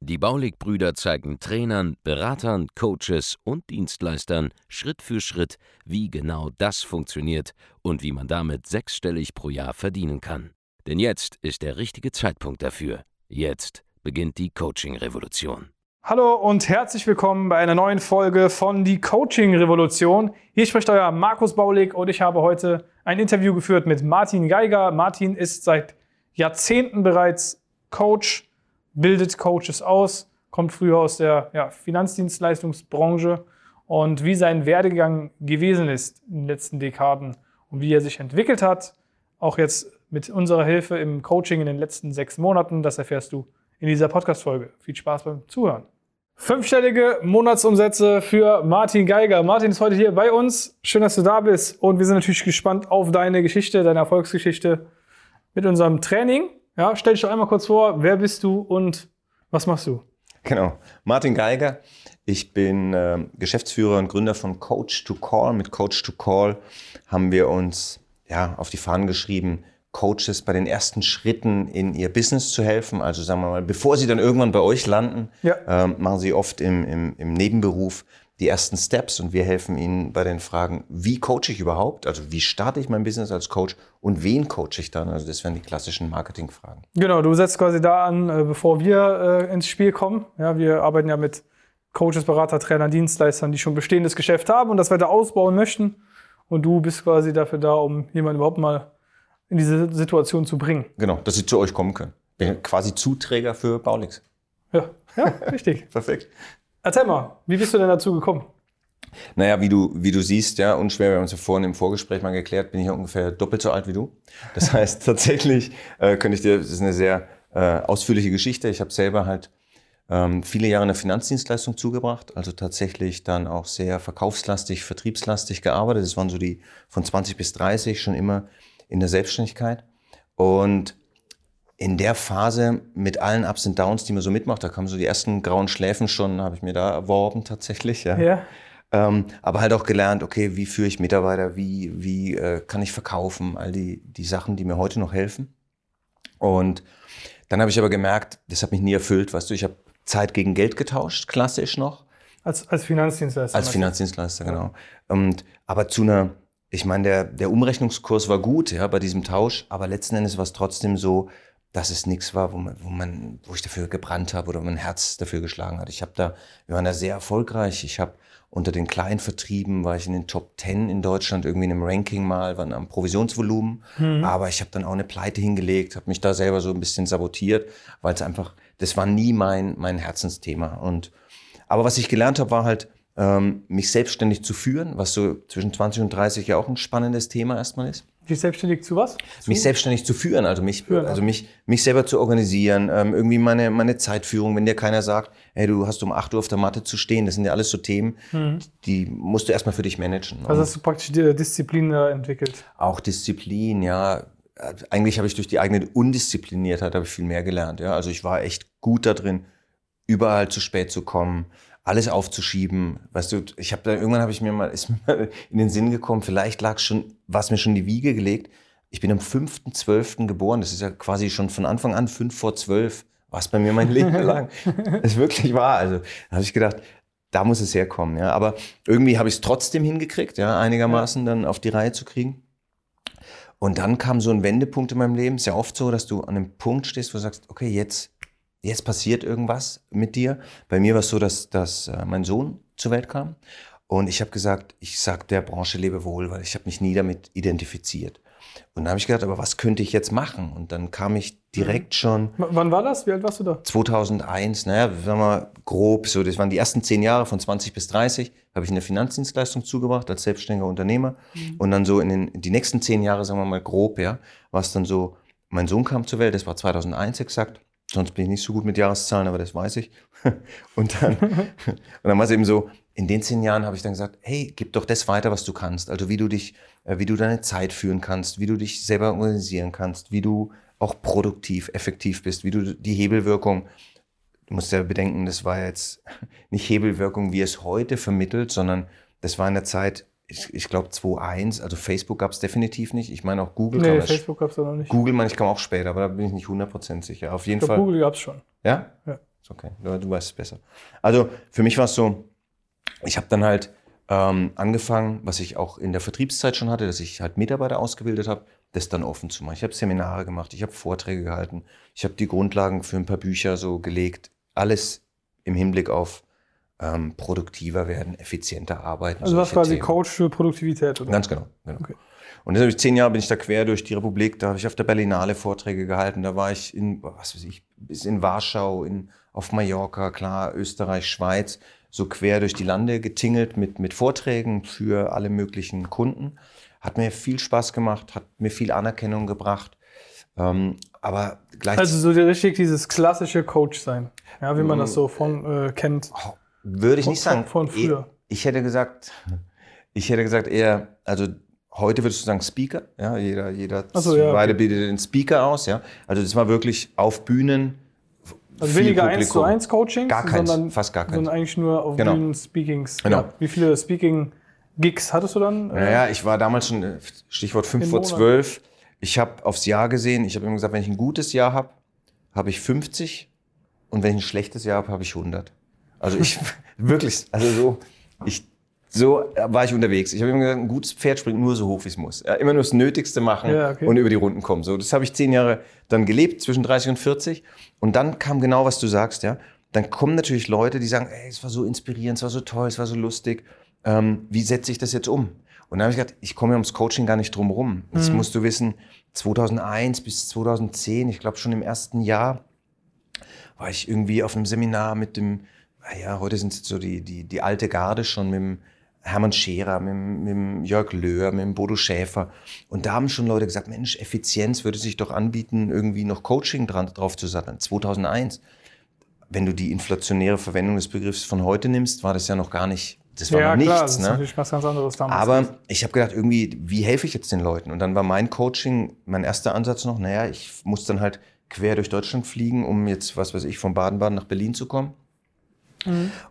Die Baulig-Brüder zeigen Trainern, Beratern, Coaches und Dienstleistern Schritt für Schritt, wie genau das funktioniert und wie man damit sechsstellig pro Jahr verdienen kann. Denn jetzt ist der richtige Zeitpunkt dafür. Jetzt beginnt die Coaching-Revolution. Hallo und herzlich willkommen bei einer neuen Folge von Die Coaching Revolution. Hier spricht euer Markus Baulig und ich habe heute ein Interview geführt mit Martin Geiger. Martin ist seit Jahrzehnten bereits Coach, bildet Coaches aus, kommt früher aus der ja, Finanzdienstleistungsbranche und wie sein Werdegang gewesen ist in den letzten Dekaden und wie er sich entwickelt hat, auch jetzt mit unserer Hilfe im Coaching in den letzten sechs Monaten, das erfährst du in dieser Podcast-Folge. Viel Spaß beim Zuhören. Fünfstellige Monatsumsätze für Martin Geiger. Martin ist heute hier bei uns. Schön, dass du da bist. Und wir sind natürlich gespannt auf deine Geschichte, deine Erfolgsgeschichte mit unserem Training. Ja, stell dich doch einmal kurz vor, wer bist du und was machst du? Genau, Martin Geiger. Ich bin äh, Geschäftsführer und Gründer von Coach to Call. Mit Coach to Call haben wir uns ja, auf die Fahnen geschrieben, Coaches bei den ersten Schritten in ihr Business zu helfen. Also sagen wir mal, bevor sie dann irgendwann bei euch landen, ja. ähm, machen sie oft im, im, im Nebenberuf die ersten Steps und wir helfen Ihnen bei den Fragen, wie coache ich überhaupt? Also wie starte ich mein Business als Coach und wen coache ich dann? Also das wären die klassischen Marketingfragen. Genau, du setzt quasi da an, äh, bevor wir äh, ins Spiel kommen. Ja, wir arbeiten ja mit Coaches, Berater, Trainer, Dienstleistern, die schon bestehendes Geschäft haben und das weiter ausbauen möchten. Und du bist quasi dafür da, um jemanden überhaupt mal in diese Situation zu bringen. Genau, dass sie zu euch kommen können. Bin quasi Zuträger für Baulix. Ja, ja, richtig. Perfekt. Erzähl mal, wie bist du denn dazu gekommen? Naja, wie du, wie du siehst, ja, unschwer, wir haben uns ja vorhin im Vorgespräch mal geklärt, bin ich ja ungefähr doppelt so alt wie du. Das heißt, tatsächlich äh, könnte ich dir, das ist eine sehr äh, ausführliche Geschichte. Ich habe selber halt ähm, viele Jahre in der Finanzdienstleistung zugebracht, also tatsächlich dann auch sehr verkaufslastig, vertriebslastig gearbeitet. Das waren so die von 20 bis 30 schon immer in der Selbstständigkeit. Und in der Phase mit allen Ups und Downs, die man so mitmacht, da kamen so die ersten grauen Schläfen schon, habe ich mir da erworben tatsächlich. Ja. ja. Ähm, aber halt auch gelernt, okay, wie führe ich Mitarbeiter, wie, wie äh, kann ich verkaufen, all die, die Sachen, die mir heute noch helfen. Und dann habe ich aber gemerkt, das hat mich nie erfüllt, weißt du, ich habe Zeit gegen Geld getauscht, klassisch noch. Als, als Finanzdienstleister? Als Finanzdienstleister, genau. Und, aber zu einer, ich meine, der, der Umrechnungskurs war gut, ja, bei diesem Tausch, aber letzten Endes war es trotzdem so, dass es nichts war, wo man, wo man, wo ich dafür gebrannt habe oder mein Herz dafür geschlagen hat. Ich habe da, wir waren da sehr erfolgreich. Ich habe unter den kleinen Vertrieben war ich in den Top 10 in Deutschland irgendwie in einem Ranking mal, waren am Provisionsvolumen. Mhm. Aber ich habe dann auch eine Pleite hingelegt, habe mich da selber so ein bisschen sabotiert, weil es einfach, das war nie mein mein Herzensthema. Und aber was ich gelernt habe, war halt ähm, mich selbstständig zu führen, was so zwischen 20 und 30 ja auch ein spannendes Thema erstmal ist. Dich selbstständig zu was? Zu? Mich selbstständig zu führen, also mich, führen, also mich, mich selber zu organisieren, ähm, irgendwie meine, meine Zeitführung, wenn dir keiner sagt, hey, du hast um 8 Uhr auf der Matte zu stehen, das sind ja alles so Themen, mhm. die musst du erstmal für dich managen. Also hast du praktisch die Disziplin entwickelt? Auch Disziplin, ja. Eigentlich habe ich durch die eigene Undiszipliniertheit habe ich viel mehr gelernt. Ja? Also ich war echt gut da drin, überall zu spät zu kommen, alles aufzuschieben. Weißt du, ich habe da irgendwann habe ich mir mal ist mir in den Sinn gekommen, vielleicht lag schon was mir schon die Wiege gelegt. Ich bin am 5.12. geboren, das ist ja quasi schon von Anfang an 5 vor 12, was bei mir mein Leben lang es wirklich war. Also, da habe ich gedacht, da muss es herkommen, ja, aber irgendwie habe ich es trotzdem hingekriegt, ja, einigermaßen dann auf die Reihe zu kriegen. Und dann kam so ein Wendepunkt in meinem Leben. Ist ja oft so, dass du an einem Punkt stehst, wo du sagst, okay, jetzt jetzt passiert irgendwas mit dir. Bei mir war es so, dass, dass äh, mein Sohn zur Welt kam und ich habe gesagt, ich sag der Branche lebe wohl, weil ich habe mich nie damit identifiziert. Und dann habe ich gedacht, aber was könnte ich jetzt machen? Und dann kam ich direkt mhm. schon. W wann war das? Wie alt warst du da? 2001, naja, sagen wir grob, so, das waren die ersten zehn Jahre von 20 bis 30, habe ich eine Finanzdienstleistung zugebracht als selbstständiger Unternehmer. Mhm. Und dann so in, den, in die nächsten zehn Jahre, sagen wir mal grob, ja, war es dann so, mein Sohn kam zur Welt, das war 2001 exakt. Sonst bin ich nicht so gut mit Jahreszahlen, aber das weiß ich. Und dann, und dann war es eben so, in den zehn Jahren habe ich dann gesagt, hey, gib doch das weiter, was du kannst. Also wie du dich, äh, wie du deine Zeit führen kannst, wie du dich selber organisieren kannst, wie du auch produktiv, effektiv bist, wie du die Hebelwirkung, du musst ja bedenken, das war jetzt nicht Hebelwirkung, wie es heute vermittelt, sondern das war in der Zeit, ich, ich glaube 2.1, also Facebook gab es definitiv nicht. Ich meine auch Google Nee, kam Facebook gab es da noch nicht. Google, meine ich, kam auch später, aber da bin ich nicht 100% sicher. Auf jeden Ich glaub, Fall. Google gab es schon. Ja? Ja. Ist okay. Du, du weißt es besser. Also für mich war es so, ich habe dann halt ähm, angefangen, was ich auch in der Vertriebszeit schon hatte, dass ich halt Mitarbeiter ausgebildet habe, das dann offen zu machen. Ich habe Seminare gemacht, ich habe Vorträge gehalten, ich habe die Grundlagen für ein paar Bücher so gelegt. Alles im Hinblick auf ähm, produktiver werden, effizienter arbeiten. Also was quasi Themen. Coach für Produktivität, oder? Ganz genau. genau. Okay. Und dann habe ich zehn Jahre bin ich da quer durch die Republik, da habe ich auf der Berlinale Vorträge gehalten, da war ich in, was weiß ich, bis in Warschau, in, auf Mallorca, klar, Österreich, Schweiz, so quer durch die Lande getingelt mit, mit Vorträgen für alle möglichen Kunden. Hat mir viel Spaß gemacht, hat mir viel Anerkennung gebracht. Ähm, aber gleichzeitig Also so richtig dieses klassische Coach sein, ja, wie man das so von äh, kennt. Würde ich Von- nicht sagen. von früher. Ich hätte gesagt, ich hätte gesagt eher, also heute würdest du sagen Speaker, ja, jeder, jeder Ach so, ja, beide okay. bildet den Speaker aus, ja. Also das war wirklich auf Bühnen. Also weniger eins zu Publikum. eins Coachings, Gar keins, sondern, fast gar keins. sondern eigentlich nur auf Genau. Bühnen Speakings. Genau. Ja. Wie viele Speaking-Gigs hattest du dann? Naja, ich war damals schon, äh, Stichwort 5 Im vor Monat. 12. Ich habe aufs Jahr gesehen, ich habe immer gesagt, wenn ich ein gutes Jahr habe, habe ich 50 und wenn ich ein schlechtes Jahr habe, habe ich 100. Also ich, wirklich, also so, ich, so war ich unterwegs. Ich habe immer gesagt, ein gutes Pferd springt nur so hoch, wie es muss. Immer nur das Nötigste machen Ja, okay. und über die Runden kommen. So, das habe ich zehn Jahre dann gelebt, zwischen 30 und 40. Und dann kam genau, was du sagst, ja. Dann kommen natürlich Leute, die sagen, ey, es war so inspirierend, es war so toll, es war so lustig. Ähm, wie setze ich das jetzt um? Und dann habe ich gedacht, ich komme ja ums Coaching gar nicht drum rum. Jetzt musst du wissen, 2001 bis 2010, ich glaube schon im ersten Jahr, war ich irgendwie auf einem Seminar mit dem, naja, heute sind es so die, die, die alte Garde schon mit dem Hermann Scherer, mit, mit dem Jörg Löhr, mit dem Bodo Schäfer. Und da haben schon Leute gesagt, Mensch, Effizienz würde sich doch anbieten, irgendwie noch Coaching dran, drauf zu satteln. 2001. Wenn du die inflationäre Verwendung des Begriffs von heute nimmst, war das ja noch gar nicht, das war ja, noch klar, nichts. das ist ne? natürlich was ganz anderes damals. Aber ich habe gedacht, irgendwie, wie helfe ich jetzt den Leuten? Und dann war mein Coaching, mein erster Ansatz noch, naja, ich muss dann halt quer durch Deutschland fliegen, um jetzt, was weiß ich, von Baden-Baden nach Berlin zu kommen.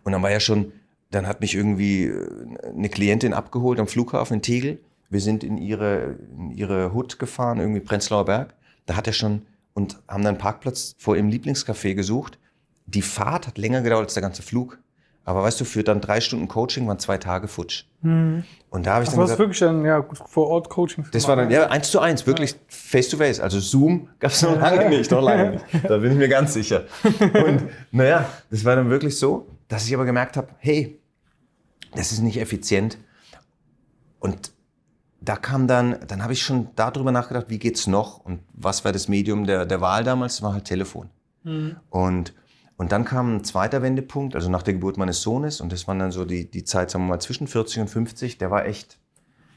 Und dann war ja schon, dann hat mich irgendwie äh, eine Klientin abgeholt am Flughafen in Tegel. Wir sind in ihre, in ihre Hut gefahren, irgendwie Prenzlauer Berg. Da hat er schon, und haben dann einen Parkplatz vor ihrem Lieblingscafé gesucht. Die Fahrt hat länger gedauert als der ganze Flug. Aber weißt du, für dann drei Stunden Coaching waren zwei Tage futsch. Und da habe ich das dann gesagt, wirklich dann ja, vor Ort Coaching. das war dann, ja, eins zu eins, wirklich face to face. Also Zoom gab es noch lange nicht, noch lange nicht. Da bin ich mir ganz sicher. Und naja, das war dann wirklich so, dass ich aber gemerkt habe, hey, das ist nicht effizient. Und da kam dann, dann habe ich schon darüber nachgedacht, wie geht's noch und was war das Medium der, der Wahl damals? Das war halt Telefon. Und, und dann kam ein zweiter Wendepunkt, also nach der Geburt meines Sohnes, und das war dann so die, die Zeit, sagen wir mal, zwischen 40 und 50, der war echt,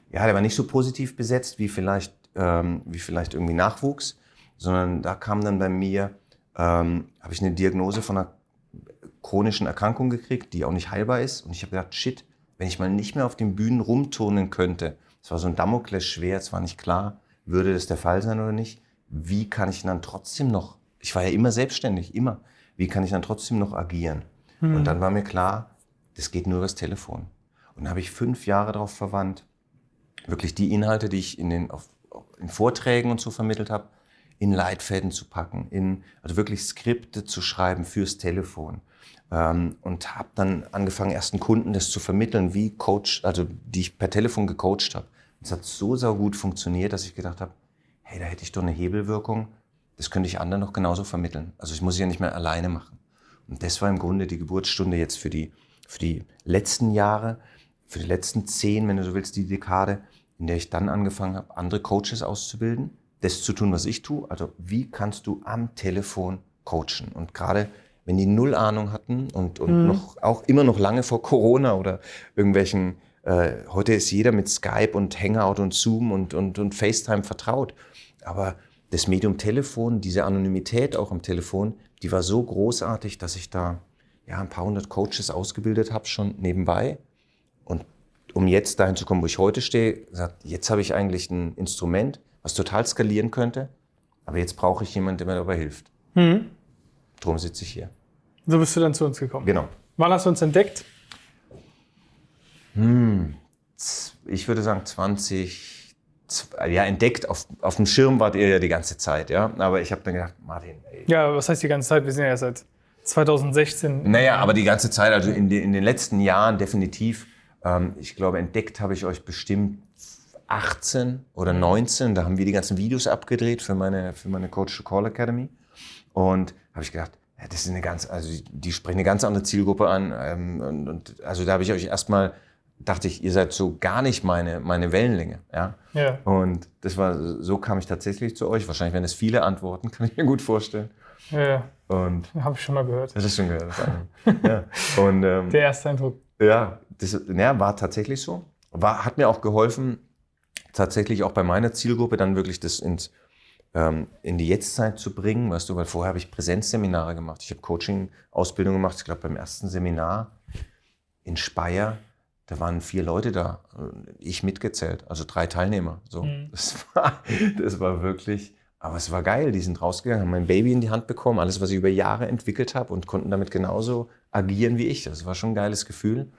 ja, der war nicht so positiv besetzt wie vielleicht, ähm, wie vielleicht irgendwie Nachwuchs, sondern da kam dann bei mir, ähm, habe ich eine Diagnose von einer chronischen Erkrankung gekriegt, die auch nicht heilbar ist. Und ich habe gedacht, shit, wenn ich mal nicht mehr auf den Bühnen rumturnen könnte, es war so ein Damoklesschwert, es war nicht klar, würde das der Fall sein oder nicht, wie kann ich dann trotzdem noch, ich war ja immer selbstständig, immer, wie kann ich dann trotzdem noch agieren? Und dann war mir klar, das geht nur über das Telefon. Und dann habe ich fünf Jahre darauf verwandt, wirklich die Inhalte, die ich in den auf, in Vorträgen und so vermittelt habe, in Leitfäden zu packen, in also wirklich Skripte zu schreiben fürs Telefon. Ähm, und habe dann angefangen, ersten Kunden das zu vermitteln, wie Coach, also die ich per Telefon gecoacht habe. Es hat so sau gut funktioniert, dass ich gedacht habe, hey, da hätte ich doch eine Hebelwirkung. Das könnte ich anderen noch genauso vermitteln. Also ich muss es ja nicht mehr alleine machen. Und das war im Grunde die Geburtsstunde jetzt für die, für die letzten Jahre, für die letzten zehn, wenn du so willst, die Dekade, in der ich dann angefangen habe, andere Coaches auszubilden, das zu tun, was ich tue. Also wie kannst du am Telefon coachen? Und gerade wenn die null Ahnung hatten und, und noch, auch immer noch lange vor Corona oder irgendwelchen, äh, heute ist jeder mit Skype und Hangout und Zoom und, und, und FaceTime vertraut. Aber das Medium Telefon, diese Anonymität auch am Telefon, die war so großartig, dass ich da ja, ein paar hundert Coaches ausgebildet habe, schon nebenbei. Und um jetzt dahin zu kommen, wo ich heute stehe, gesagt, jetzt habe ich eigentlich ein Instrument, was total skalieren könnte, aber jetzt brauche ich jemanden, der mir dabei hilft. Mhm. Drum sitze ich hier. So bist du dann zu uns gekommen. Genau. Wann hast du uns entdeckt? Ich würde sagen 20, ja, entdeckt, auf, auf dem Schirm wart ihr ja die ganze Zeit, ja. Aber ich habe dann gedacht, Martin, ey. Ja, was heißt die ganze Zeit? Wir sind ja erst seit 2016. Naja, aber die ganze Zeit, also in, den- in den letzten Jahren definitiv. Ähm, ich glaube, entdeckt habe ich euch bestimmt 18 oder 19. Da haben wir die ganzen Videos abgedreht für meine, für meine Coach to Call Academy. Und habe ich gedacht, ja, das ist eine ganz, also die, die sprechen eine ganz andere Zielgruppe an. Ähm, und, und also da habe ich euch erstmal, dachte ich, ihr seid so gar nicht meine, meine Wellenlänge. Ja? Ja. Und das war, so kam ich tatsächlich zu euch. Wahrscheinlich werden es viele Antworten, kann ich mir gut vorstellen. Ja, ja. Und habe ich schon mal gehört. das ist schon gehört. Ja. Und ähm, Der erste Eindruck. ja, das ja, war tatsächlich so. War, hat mir auch geholfen, tatsächlich auch bei meiner Zielgruppe dann wirklich das ins, ähm, in die Jetztzeit zu bringen, weißt du, weil vorher habe ich Präsenzseminare gemacht. Ich habe Coaching-Ausbildung gemacht. Ich glaube, beim ersten Seminar in Speyer, da waren vier Leute da, äh, ich mitgezählt, also drei Teilnehmer. So, das, war, das war wirklich, aber es war geil. Die sind rausgegangen, haben mein Baby in die Hand bekommen, alles, was ich über Jahre entwickelt habe und konnten damit genauso agieren wie ich. Das war schon ein geiles Gefühl.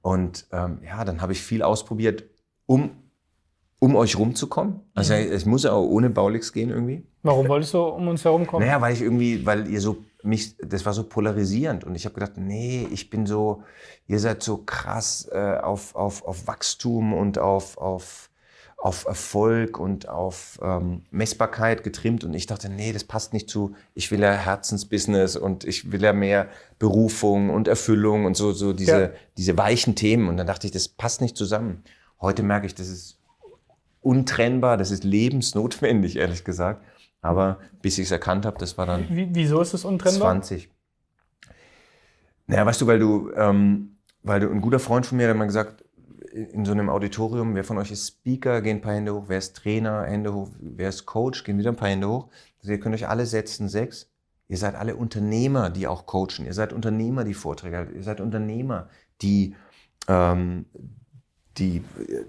Und ähm, ja, dann habe ich viel ausprobiert, um, um euch rumzukommen. Also es muss ja auch ohne Baulix gehen irgendwie. Warum wolltest du um uns herum kommen? Naja, weil ich irgendwie, weil ihr so mich, das war so polarisierend und ich habe gedacht, nee, ich bin so, ihr seid so krass äh, auf, auf, auf Wachstum und auf, auf, auf Erfolg und auf ähm, Messbarkeit getrimmt und ich dachte, nee, das passt nicht zu, ich will ja Herzensbusiness und ich will ja mehr Berufung und Erfüllung und so, so diese, Ja. diese weichen Themen und dann dachte ich, das passt nicht zusammen. Heute merke ich, das ist untrennbar, das ist lebensnotwendig, ehrlich gesagt. Aber bis ich es erkannt habe, das war dann Wie, wieso ist es untrennbar? 20. Naja, weißt du, weil du, ähm, weil du, ein guter Freund von mir hat mal gesagt, in so einem Auditorium, wer von euch ist Speaker, gehen ein paar Hände hoch, wer ist Trainer, Hände hoch, wer ist Coach, gehen wieder ein paar Hände hoch. Also ihr könnt euch alle setzen, sechs. Ihr seid alle Unternehmer, die auch coachen. Ihr seid Unternehmer, die Vorträge halten. Ihr seid Unternehmer, die, ähm, die äh,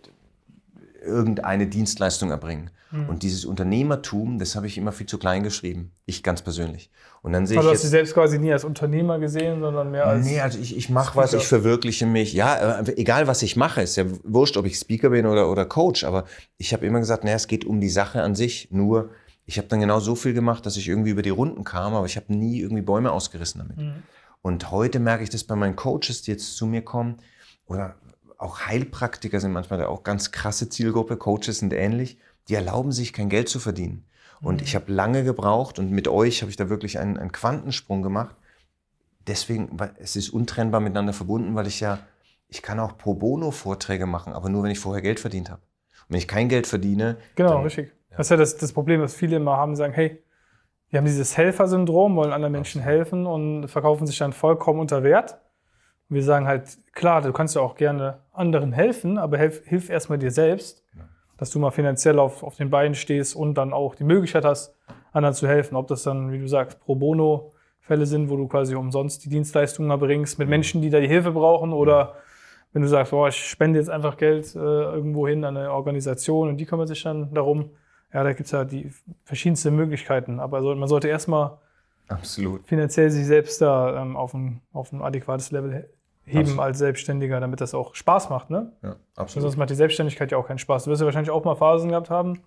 irgendeine Dienstleistung erbringen. Und dieses Unternehmertum, das habe ich immer viel zu klein geschrieben. Ich ganz persönlich. Und dann sehe Also ich hast du jetzt, dich selbst quasi nie als Unternehmer gesehen, sondern mehr als. Nee, also ich, ich mache was, ich verwirkliche mich. Ja, äh, egal was ich mache, ist ja wurscht, ob ich Speaker bin oder, oder Coach. Aber ich habe immer gesagt, naja, es geht um die Sache an sich. Nur, ich habe dann genau so viel gemacht, dass ich irgendwie über die Runden kam, aber ich habe nie irgendwie Bäume ausgerissen damit. Mhm. Und heute merke ich das bei meinen Coaches, die jetzt zu mir kommen, oder auch Heilpraktiker sind manchmal auch ganz krasse Zielgruppe, Coaches sind ähnlich, die erlauben sich kein Geld zu verdienen. Und ich habe lange gebraucht und mit euch habe ich da wirklich einen, einen Quantensprung gemacht. Deswegen, weil es ist untrennbar miteinander verbunden, weil ich ja, ich kann auch pro bono Vorträge machen, aber nur wenn ich vorher Geld verdient habe. Und wenn ich kein Geld verdiene, Genau, dann- richtig. Das ist ja das, das Problem, was viele immer haben, sagen, hey, wir haben dieses Helfersyndrom, wollen anderen Menschen helfen und verkaufen sich dann vollkommen unter Wert. Und wir sagen halt, klar, du kannst ja auch gerne anderen helfen, aber hilf, hilf erstmal dir selbst, dass du mal finanziell auf, auf den Beinen stehst und dann auch die Möglichkeit hast, anderen zu helfen. Ob das dann, wie du sagst, pro bono Fälle sind, wo du quasi umsonst die Dienstleistungen erbringst mit Menschen, die da die Hilfe brauchen oder wenn du sagst, boah, ich spende jetzt einfach Geld äh, irgendwo hin an eine Organisation und die kümmert sich dann darum. Ja, da gibt es ja die verschiedensten Möglichkeiten. Aber so, man sollte erstmal absolut. finanziell sich selbst da ähm, auf, ein, auf ein adäquates Level heben Absolut. als Selbstständiger, damit das auch Spaß macht. Ne? Ja, absolut. Sonst macht die Selbstständigkeit ja auch keinen Spaß. Du wirst ja wahrscheinlich auch mal Phasen gehabt haben,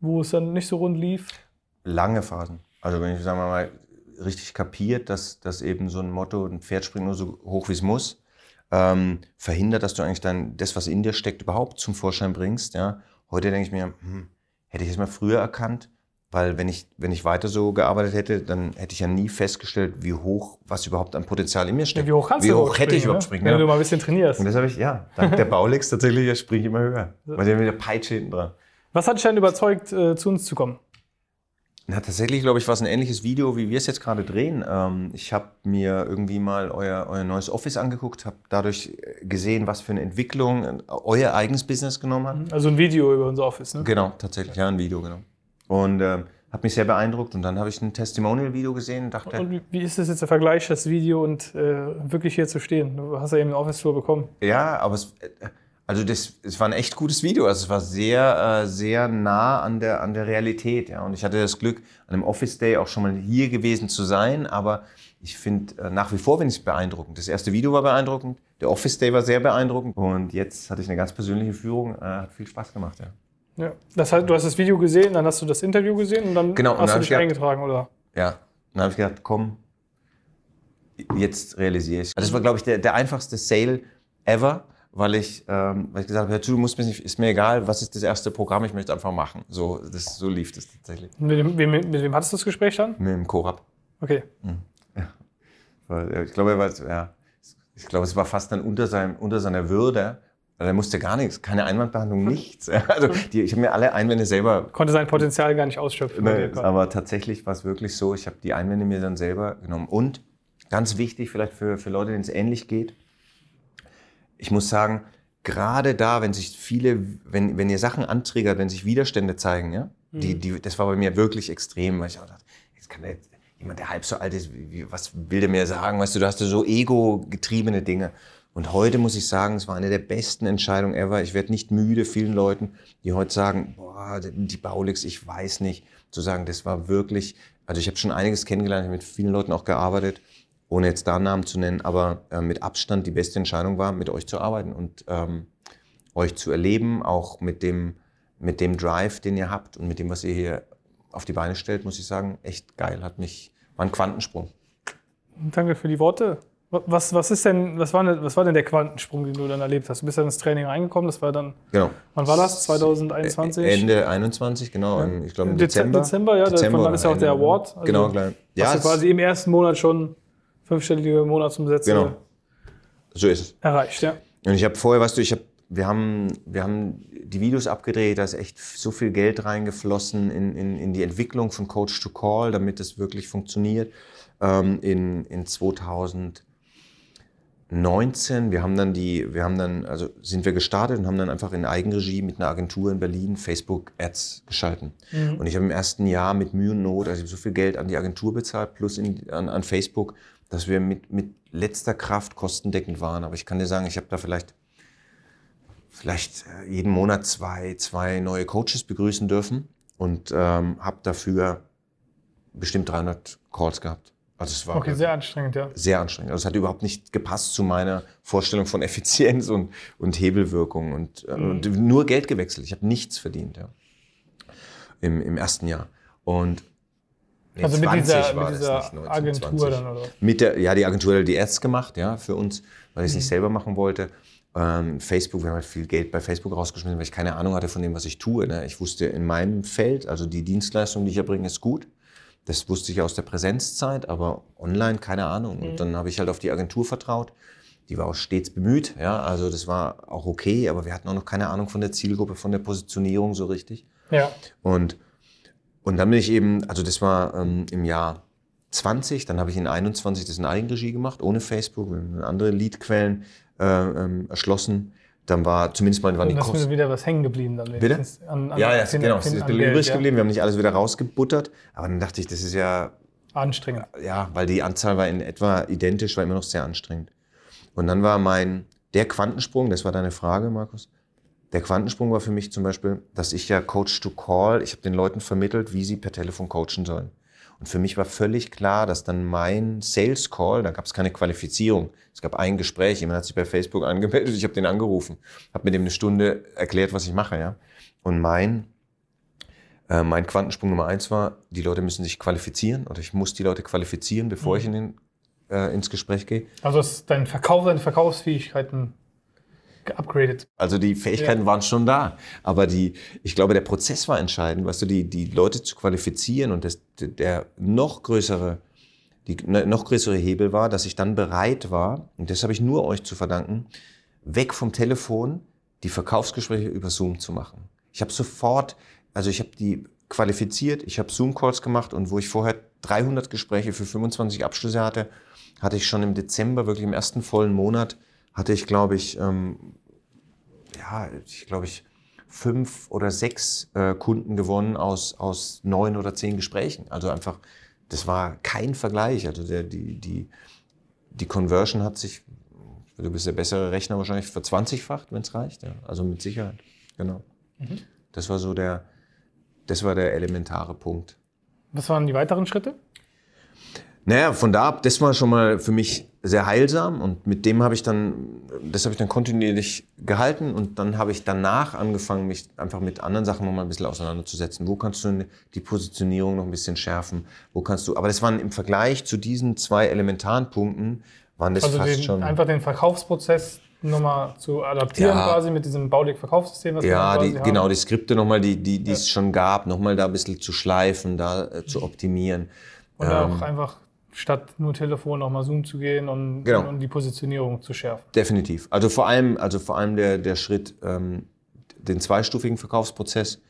wo es dann nicht so rund lief. lange Phasen. Also wenn ich, sagen wir mal, richtig kapiert, dass, dass eben so ein Motto, ein Pferd springt nur so hoch, wie es muss, ähm, verhindert, dass du eigentlich dann das, was in dir steckt, überhaupt zum Vorschein bringst. Ja? Heute denke ich mir, hm, hätte ich es mal früher erkannt, weil wenn ich, wenn ich weiter so gearbeitet hätte, dann hätte ich ja nie festgestellt, wie hoch was überhaupt an Potenzial in mir Ja, steckt. wie hoch kannst wie hoch überhaupt hätte ich überhaupt ne? springen Wenn ja. du mal ein bisschen trainierst. Und das habe ich, ja, dank der Baulix tatsächlich, springe ich immer höher. Weil der mit der Peitsche hinten dran. Was hat dich denn überzeugt, äh, zu uns zu kommen? Na, tatsächlich, glaube ich, war es ein ähnliches Video, wie wir es jetzt gerade drehen. Ähm, ich habe mir irgendwie mal euer, euer neues Office angeguckt, habe dadurch äh, gesehen, was für eine Entwicklung äh, euer eigenes Business genommen hat. Also ein Video über unser Office. Ne? Genau, tatsächlich, ja, ein Video, genau. Und ähm, hat mich sehr beeindruckt. Und dann habe ich ein Testimonial-Video gesehen und dachte. Und wie ist das jetzt der Vergleich, das Video und äh, wirklich hier zu stehen? Du hast ja eben eine Office-Tour bekommen. Ja, aber es, also das, es war ein echt gutes Video. Also es war sehr, äh, sehr nah an der, an der Realität. Ja. Und ich hatte das Glück, an einem Office Day auch schon mal hier gewesen zu sein. Aber ich finde äh, nach wie vor finde ich es beeindruckend. Das erste Video war beeindruckend, der Office Day war sehr beeindruckend. Und jetzt hatte ich eine ganz persönliche Führung. Äh, hat viel Spaß gemacht, ja. Ja. Das heißt, du hast das Video gesehen, dann hast du das Interview gesehen und dann Genau, und hast dann du dich ich eingetragen, oder? Ja, dann habe ich gedacht, komm, jetzt realisiere ich. Also das war, glaube ich, der, der einfachste Sale ever, weil ich, ähm, weil ich gesagt habe, hör zu, du musst mir nicht, ist mir egal, was ist das erste Programm, ich möchte einfach machen. So, das, so lief das tatsächlich. Mit, dem, wem- mit, mit wem hattest du das Gespräch dann? Mit dem Korab. Okay. Weil, äh, Ich glaube, er war, ja, ich glaube, es war fast dann unter, seinem, unter seiner Würde. Weil Er musste gar nichts, keine Einwandbehandlung, nichts. Also die, ich habe mir alle Einwände selber Konnte sein Potenzial gar nicht ausschöpfen. dir. aber tatsächlich war es wirklich so, ich habe die Einwände mir dann selber genommen. Und ganz wichtig, vielleicht für, für Leute, denen es ähnlich geht, ich muss sagen, gerade da, wenn sich viele, wenn, wenn ihr Sachen antriggert, wenn sich Widerstände zeigen, ja, die, die, das war bei mir wirklich extrem, weil ich auch dachte, jetzt kann der, jemand, der halb so alt ist, wie, was will der mir sagen, weißt du, da hast du so ego-getriebene Dinge. Und heute muss ich sagen, es war eine der besten Entscheidungen ever. Ich werde nicht müde, vielen Leuten, die heute sagen, boah, die Baulix, ich weiß nicht, zu sagen, das war wirklich, also ich habe schon einiges kennengelernt, ich habe mit vielen Leuten auch gearbeitet, ohne jetzt da Namen zu nennen, aber äh, mit Abstand die beste Entscheidung war, mit euch zu arbeiten und ähm, euch zu erleben, auch mit dem, mit dem Drive, den ihr habt und mit dem, was ihr hier auf die Beine stellt, muss ich sagen, echt geil. Hat mich, war ein Quantensprung. Danke für die Worte. Was, was, ist denn, was, war denn, was war denn der Quantensprung, den du dann erlebt hast? Du bist dann ins Training reingekommen, das war dann, Genau. wann war das? 2021? Ende 21, genau. im- Ich glaube im Im Dezem- Dezember. Dezember, ja, davon dann ist ja auch der. Award. Also genau, klar. Ja, hast du quasi im ersten Monat schon fünfstellige Monatsumsätze Genau. so ist es. erreicht, ja. Und ich habe vorher, weißt du, ich habe, wir haben, wir haben die Videos abgedreht, da ist echt so viel Geld reingeflossen in, in, in die Entwicklung von Coach to Call, damit das wirklich funktioniert. Ähm, in, in 2019, wir haben dann die, wir haben dann, also sind wir gestartet und haben dann einfach in Eigenregie mit einer Agentur in Berlin Facebook Ads geschalten. Und ich habe im ersten Jahr mit Mühe und Not, also ich habe so viel Geld an die Agentur bezahlt, plus in, an, an Facebook, dass wir mit, mit letzter Kraft kostendeckend waren. Aber ich kann dir sagen, ich habe da vielleicht vielleicht äh, jeden Monat zwei, zwei neue Coaches begrüßen dürfen und ähm, habe dafür bestimmt 300 Calls gehabt. Also es war Okay, sehr anstrengend, ja. sehr anstrengend. Also es hat überhaupt nicht gepasst zu meiner Vorstellung von Effizienz und, und Hebelwirkung und, äh, und nur Geld gewechselt. Ich habe nichts verdient ja. Im, im ersten Jahr. Und nee, Also mit 20 dieser, war mit dieser nicht, 19, Agentur 20. dann, oder? Mit der, ja, die Agentur hat die Ads gemacht, ja, für uns, weil ich es nicht Mhm. selber machen wollte. Ähm, Facebook, wir haben halt viel Geld bei Facebook rausgeschmissen, weil ich keine Ahnung hatte von dem, was ich tue. Ne? Ich wusste in meinem Feld, also die Dienstleistung, die ich erbringe, ist gut. Das wusste ich aus der Präsenzzeit, aber online keine Ahnung. Mhm. Und dann habe ich halt auf die Agentur vertraut. Die war auch stets bemüht, ja, also das war auch okay, aber wir hatten auch noch keine Ahnung von der Zielgruppe, von der Positionierung so richtig. Ja. Und, und dann bin ich eben, also das war ähm, im Jahr 20, dann habe ich in 21 das in Eigenregie gemacht, ohne Facebook, andere Leadquellen äh, ähm, erschlossen. Dann war zumindest mal waren die da ist Kosten. wieder was hängen geblieben dann Bitte? An, an Ja, ja, Fin- genau, es ist bisschen Geld, übrig ja. geblieben, wir haben nicht alles wieder rausgebuttert, aber dann dachte ich, das ist ja Anstrengend. ja, weil die Anzahl war in etwa identisch, war immer noch sehr anstrengend. Und dann war mein, der Quantensprung, das war deine Frage, Markus, der Quantensprung war für mich zum Beispiel, dass ich ja Coach to Call, ich habe den Leuten vermittelt, wie sie per Telefon coachen sollen. Und für mich war völlig klar, dass dann mein Sales Call, da gab es keine Qualifizierung. Es gab ein Gespräch, jemand hat sich bei Facebook angemeldet, ich habe den angerufen, habe mit dem eine Stunde erklärt, was ich mache. ja. Und mein äh, mein Quantensprung Nummer eins war, die Leute müssen sich qualifizieren oder ich muss die Leute qualifizieren, bevor ich in den, äh, ins Gespräch gehe. Also ist dein Verkauf, deine Verkaufsfähigkeiten geupgradet. Also die Fähigkeiten waren schon da, aber die, ich glaube, der Prozess war entscheidend, weißt du, die, die Leute zu qualifizieren und das, der noch größere, die ne- noch größere Hebel war, dass ich dann bereit war, und das habe ich nur euch zu verdanken, weg vom Telefon die Verkaufsgespräche über Zoom zu machen. Ich habe sofort, also ich habe die qualifiziert, ich habe Zoom-Calls gemacht und wo ich vorher 300 Gespräche für 25 Abschlüsse hatte, hatte ich schon im Dezember, wirklich im ersten vollen Monat, hatte ich, glaube ich, ähm, ja, ich glaube ich, fünf oder sechs äh, Kunden gewonnen aus, aus neun oder zehn Gesprächen. Also einfach, das war kein Vergleich. Also der, die, die, die Conversion hat sich, du bist der bessere Rechner wahrscheinlich, verzwanzigfacht, wenn es reicht. Ja. Also mit Sicherheit, genau. Mhm. Das war so der, das war der elementare Punkt. Was waren die weiteren Schritte? Naja, von da ab, das war schon mal für mich sehr heilsam und mit dem habe ich dann, das habe ich dann kontinuierlich gehalten und dann habe ich danach angefangen, mich einfach mit anderen Sachen noch mal ein bisschen auseinanderzusetzen. Wo kannst du die Positionierung noch ein bisschen schärfen? Wo kannst du, aber das waren im Vergleich zu diesen zwei elementaren Punkten, waren das also fast den, schon. Einfach den Verkaufsprozess nochmal zu adaptieren Ja. quasi mit diesem Baulig-Verkaufssystem, was wir Ja, die, haben. genau, die Skripte nochmal, die, die, die Ja. es schon gab, nochmal da ein bisschen zu schleifen, da äh, zu optimieren. Und Ähm, auch einfach statt nur Telefon nochmal Zoom zu gehen und, Genau. und die Positionierung zu schärfen. Definitiv. Also vor allem, also vor allem der, der Schritt, ähm, den zweistufigen Verkaufsprozess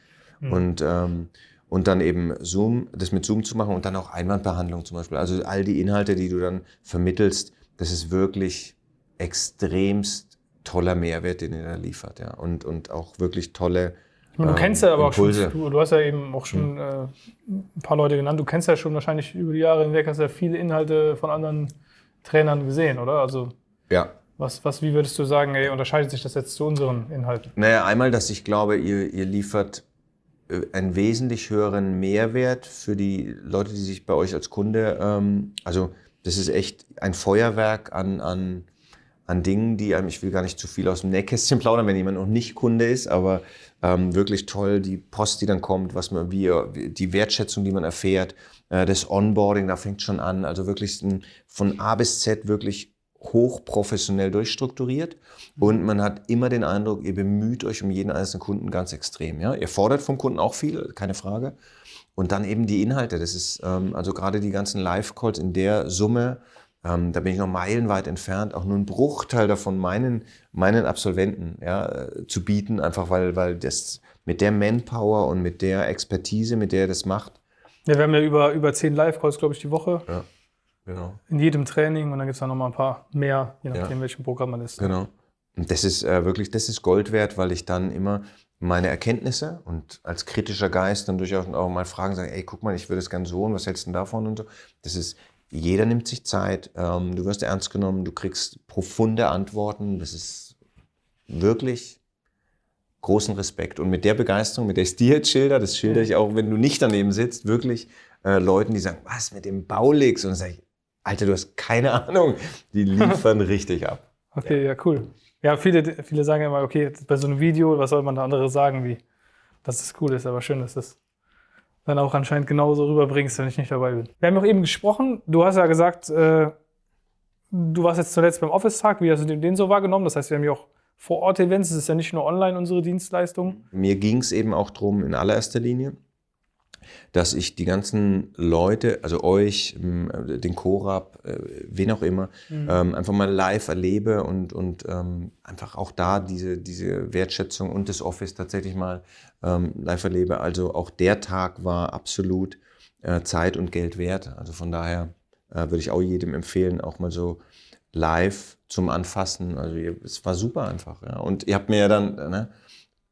und, ähm, und dann eben Zoom, das mit Zoom zu machen und dann auch Einwandbehandlung zum Beispiel. Also all die Inhalte, die du dann vermittelst, das ist wirklich extremst toller Mehrwert, den ihr da liefert. Ja. Und, und auch wirklich tolle du ähm, kennst ja aber auch schon, Impulse. du, du hast ja eben auch schon äh, ein paar Leute genannt, du kennst ja schon wahrscheinlich über die Jahre hinweg, hast ja viele Inhalte von anderen Trainern gesehen, oder? Also Ja. was, was, wie würdest du sagen, ey, unterscheidet sich das jetzt zu unseren Inhalten? Naja, einmal, dass ich glaube, ihr, ihr liefert äh, einen wesentlich höheren Mehrwert für die Leute, die sich bei euch als Kunde, ähm, also das ist echt ein Feuerwerk an, an, an Dingen, die einem, ich will gar nicht zu viel aus dem Nähkästchen plaudern, wenn jemand noch nicht Kunde ist, aber ähm, wirklich toll, die Post, die dann kommt, was man, wie, die Wertschätzung, die man erfährt, äh, das Onboarding, da fängt schon an, also wirklich ein, von A bis Z wirklich hochprofessionell durchstrukturiert und man hat immer den Eindruck, ihr bemüht euch um jeden einzelnen Kunden ganz extrem. Ja? Ihr fordert vom Kunden auch viel, keine Frage. Und dann eben die Inhalte. Das ist ähm, also gerade die ganzen Live-Calls in der Summe, ähm, da bin ich noch meilenweit entfernt, auch nur einen Bruchteil davon meinen, meinen Absolventen ja, äh, zu bieten, einfach weil, weil das mit der Manpower und mit der Expertise, mit der er das macht, Ja, wir haben ja über, über zehn Live-Calls, glaube ich, die Woche ja, genau. in jedem Training und dann gibt es noch mal ein paar mehr, je nachdem, Ja. welchem Programm man ist. Genau. Und das ist äh, wirklich, das ist Gold wert, weil ich dann immer meine Erkenntnisse und als kritischer Geist dann durchaus auch mal fragen, sagen, ey, guck mal, ich würde es gern so und was hältst du denn davon und so. Das ist, jeder nimmt sich Zeit, ähm, du wirst ernst genommen, du kriegst profunde Antworten, das ist wirklich großen Respekt. Und mit der Begeisterung, mit der ich es dir jetzt schilder, das schilder ich auch, wenn du nicht daneben sitzt, wirklich äh, Leuten, die sagen, was mit dem Baulix? Und dann sage ich, Alter, du hast keine Ahnung. Die liefern richtig ab. Okay, ja, cool. Ja, viele, viele sagen immer, okay, bei so einem Video, was soll man da anderes sagen, wie, dass es cool ist, aber schön, dass das dann auch anscheinend genauso rüberbringst, wenn ich nicht dabei bin. Wir haben auch eben gesprochen, du hast ja gesagt, äh, du warst jetzt zuletzt beim Office-Tag, wie hast du den, so wahrgenommen? Das heißt, wir haben ja auch Vor-Ort-Events, es ist ja nicht nur online unsere Dienstleistung. Mir ging es eben auch drum in allererster Linie, dass ich die ganzen Leute, also euch, ähm, den Korab, äh, wen auch immer, ähm, einfach mal live erlebe und, und ähm, einfach auch da diese, diese Wertschätzung und das Office tatsächlich mal ähm, live erlebe. Also auch der Tag war absolut äh, Zeit und Geld wert. Also von daher äh, würde ich auch jedem empfehlen, auch mal so live zum Anfassen. Also es war super einfach. Ja. Und ihr habt mir ja dann, äh, ne,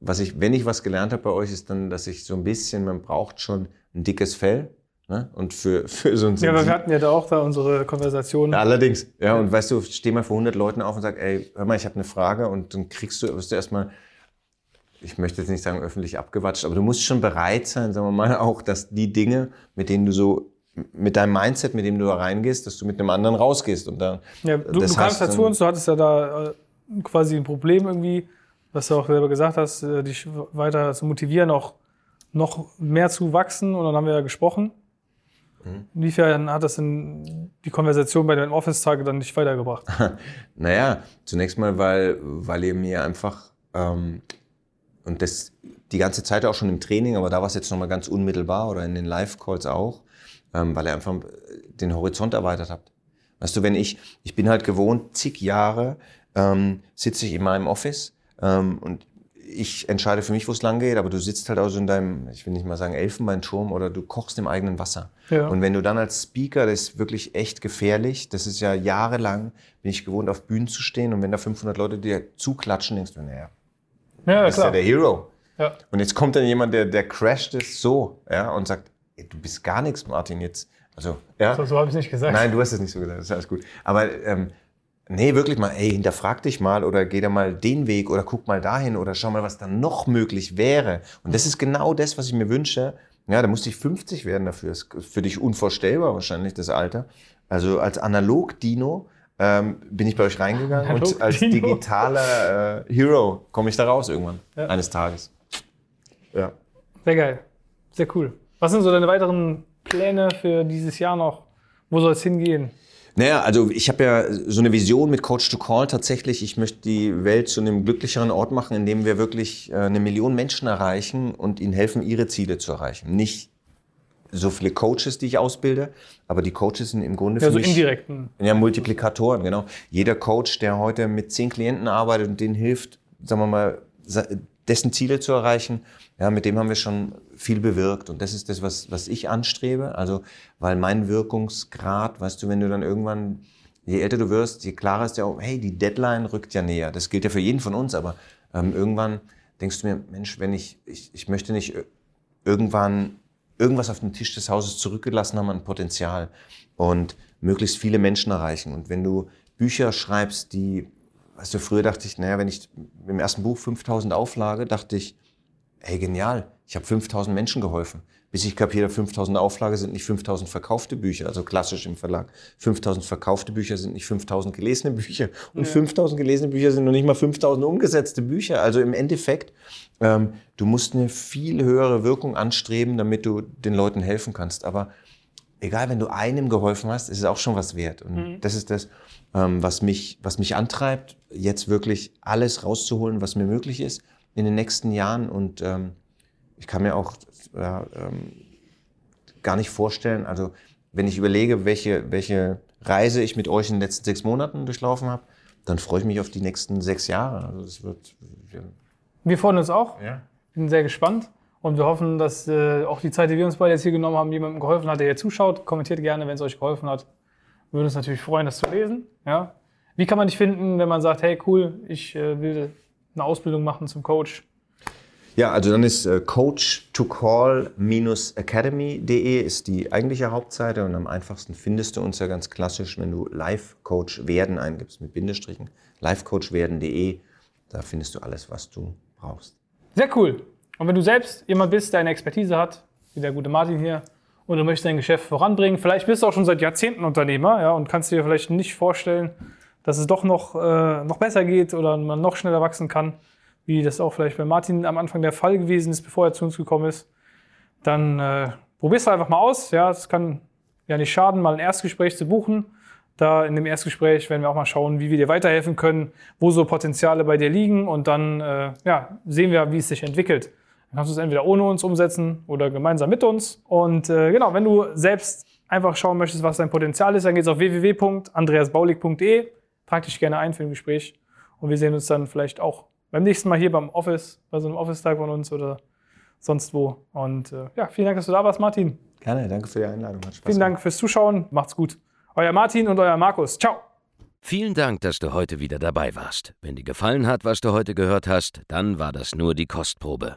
was ich, wenn ich was gelernt habe bei euch, ist dann, dass ich so ein bisschen, man braucht schon ein dickes Fell. Ne? Und für, für so ein Ja, aber wir hatten ja da auch da unsere Konversation. ja, allerdings. Ja, und weißt du, steh mal vor 100 Leuten auf und sag, ey, hör mal, ich habe eine Frage und dann kriegst du, wirst du erstmal, ich möchte jetzt nicht sagen öffentlich abgewatscht, aber du musst schon bereit sein, sagen wir mal, auch, dass die Dinge, mit denen du so, mit deinem Mindset, mit dem du da reingehst, dass du mit einem anderen rausgehst und dann. Ja, du, du kamst heißt, ja zu uns, du hattest ja da äh, quasi ein Problem irgendwie, was du auch selber gesagt hast, äh, dich weiter zu motivieren, auch noch mehr zu wachsen. Und dann haben wir ja gesprochen. Mhm. Inwiefern hat das denn die Konversation bei den Office-Tagen dann nicht weitergebracht? Naja, zunächst mal, weil, weil ihr mir einfach, ähm, und das die ganze Zeit auch schon im Training, aber da war es jetzt nochmal ganz unmittelbar oder in den Live-Calls auch, ähm, weil ihr einfach den Horizont erweitert habt. Weißt du, wenn ich, ich bin halt gewohnt, zig Jahre ähm, sitze ich in meinem Office ähm, und ich entscheide für mich, wo es lang geht, aber du sitzt halt auch so in deinem, ich will nicht mal sagen Elfenbeinturm oder du kochst im eigenen Wasser. Ja. Und wenn du dann als Speaker, das ist wirklich echt gefährlich, das ist ja jahrelang, bin ich gewohnt, auf Bühnen zu stehen und wenn da 500 Leute dir zuklatschen, denkst du, naja, Ja, bist ja klar. der Hero. Ja. Und jetzt kommt dann jemand, der, der crasht es so ja, und sagt, ey, du bist gar nichts, Martin, jetzt. Also, ja. So, so habe ich es nicht gesagt. Nein, du hast es nicht so gesagt, das ist alles gut. Aber ähm, nee, wirklich mal, ey, hinterfrag dich mal oder geh da mal den Weg oder guck mal dahin oder schau mal, was da noch möglich wäre. Und das ist genau das, was ich mir wünsche. Ja, da musste ich 50 werden dafür. Das ist für dich unvorstellbar wahrscheinlich, das Alter. Also als Analog-Dino ähm, bin ich bei euch reingegangen Analog und als digitaler äh, Hero komme ich da raus irgendwann, ja. eines Tages. Ja. Sehr geil. Sehr cool. Was sind so deine weiteren Pläne für dieses Jahr noch? Wo soll es hingehen? Naja, also ich habe ja so eine Vision mit Coach to Call tatsächlich. Ich möchte die Welt zu einem glücklicheren Ort machen, in dem wir wirklich äh, eine Million Menschen erreichen und ihnen helfen, ihre Ziele zu erreichen. Nicht so viele Coaches, die ich ausbilde, aber die Coaches sind im Grunde ja, für so mich, indirekten. Ja, Multiplikatoren, genau. Jeder Coach, der heute mit zehn Klienten arbeitet und denen hilft, sagen wir mal, dessen Ziele zu erreichen, ja, mit dem haben wir schon viel bewirkt. Und das ist das, was, was ich anstrebe. Also, weil mein Wirkungsgrad, weißt du, wenn du dann irgendwann, je älter du wirst, je klarer ist ja auch, hey, die Deadline rückt ja näher. Das gilt ja für jeden von uns, aber ähm, irgendwann denkst du mir, Mensch, wenn ich, ich, ich möchte nicht irgendwann irgendwas auf dem Tisch des Hauses zurückgelassen haben an Potenzial und möglichst viele Menschen erreichen. Und wenn du Bücher schreibst, die, weißt du, früher dachte ich, naja, wenn ich im ersten Buch 5000 Auflage, dachte ich, hey, genial, ich habe 5000 Menschen geholfen. Bis ich kapiere, 5000 Auflage sind nicht 5000 verkaufte Bücher, also klassisch im Verlag. 5000 verkaufte Bücher sind nicht 5000 gelesene Bücher. Und ja. 5000 gelesene Bücher sind noch nicht mal 5000 umgesetzte Bücher. Also im Endeffekt, ähm, du musst eine viel höhere Wirkung anstreben, damit du den Leuten helfen kannst. Aber egal, wenn du einem geholfen hast, ist es auch schon was wert. Und mhm. das ist das, ähm, was, mich, was mich antreibt, jetzt wirklich alles rauszuholen, was mir möglich ist in den nächsten Jahren. Und ähm, ich kann mir auch ja, ähm, gar nicht vorstellen, also wenn ich überlege, welche, welche Reise ich mit euch in den letzten sechs Monaten durchlaufen habe, dann freue ich mich auf die nächsten sechs Jahre. Also es wird, ja. Wir freuen uns auch. Ja. Bin sehr gespannt. Und wir hoffen, dass äh, auch die Zeit, die wir uns beide jetzt hier genommen haben, jemandem geholfen hat, der hier zuschaut. Kommentiert gerne, wenn es euch geholfen hat. Wir würden uns natürlich freuen, das zu lesen. Ja? Wie kann man dich finden, wenn man sagt, hey cool, ich äh, will eine Ausbildung machen zum Coach? Ja, also dann ist äh, coach to call-academy.de ist die eigentliche Hauptseite und am einfachsten findest du uns ja ganz klassisch, wenn du Live Coach werden eingibst mit Bindestrichen, livecoachwerden.de, da findest du alles, was du brauchst. Sehr cool. Und wenn du selbst jemand bist, der eine Expertise hat, wie der gute Martin hier, und du möchtest dein Geschäft voranbringen, vielleicht bist du auch schon seit Jahrzehnten Unternehmer ja, und kannst dir vielleicht nicht vorstellen, dass es doch noch, äh, noch besser geht oder man noch schneller wachsen kann, wie das auch vielleicht bei Martin am Anfang der Fall gewesen ist, bevor er zu uns gekommen ist, dann äh, probier's einfach mal aus. Ja, es kann ja nicht schaden, mal ein Erstgespräch zu buchen. Da in dem Erstgespräch werden wir auch mal schauen, wie wir dir weiterhelfen können, wo so Potenziale bei dir liegen und dann äh, ja, sehen wir, wie es sich entwickelt. Dann kannst du es entweder ohne uns umsetzen oder gemeinsam mit uns. Und äh, genau, wenn du selbst einfach schauen möchtest, was dein Potenzial ist, dann geht's auf www.andreasbaulig.de. Trag dich gerne ein für ein Gespräch und wir sehen uns dann vielleicht auch beim nächsten Mal hier beim Office, bei so einem Office-Tag von uns oder sonst wo. Und äh, ja, vielen Dank, dass du da warst, Martin. Gerne, danke für die Einladung. Hat Spaß vielen Dank fürs Zuschauen. Macht's gut. Euer Martin und euer Markus. Ciao. Vielen Dank, dass du heute wieder dabei warst. Wenn dir gefallen hat, was du heute gehört hast, dann war das nur die Kostprobe.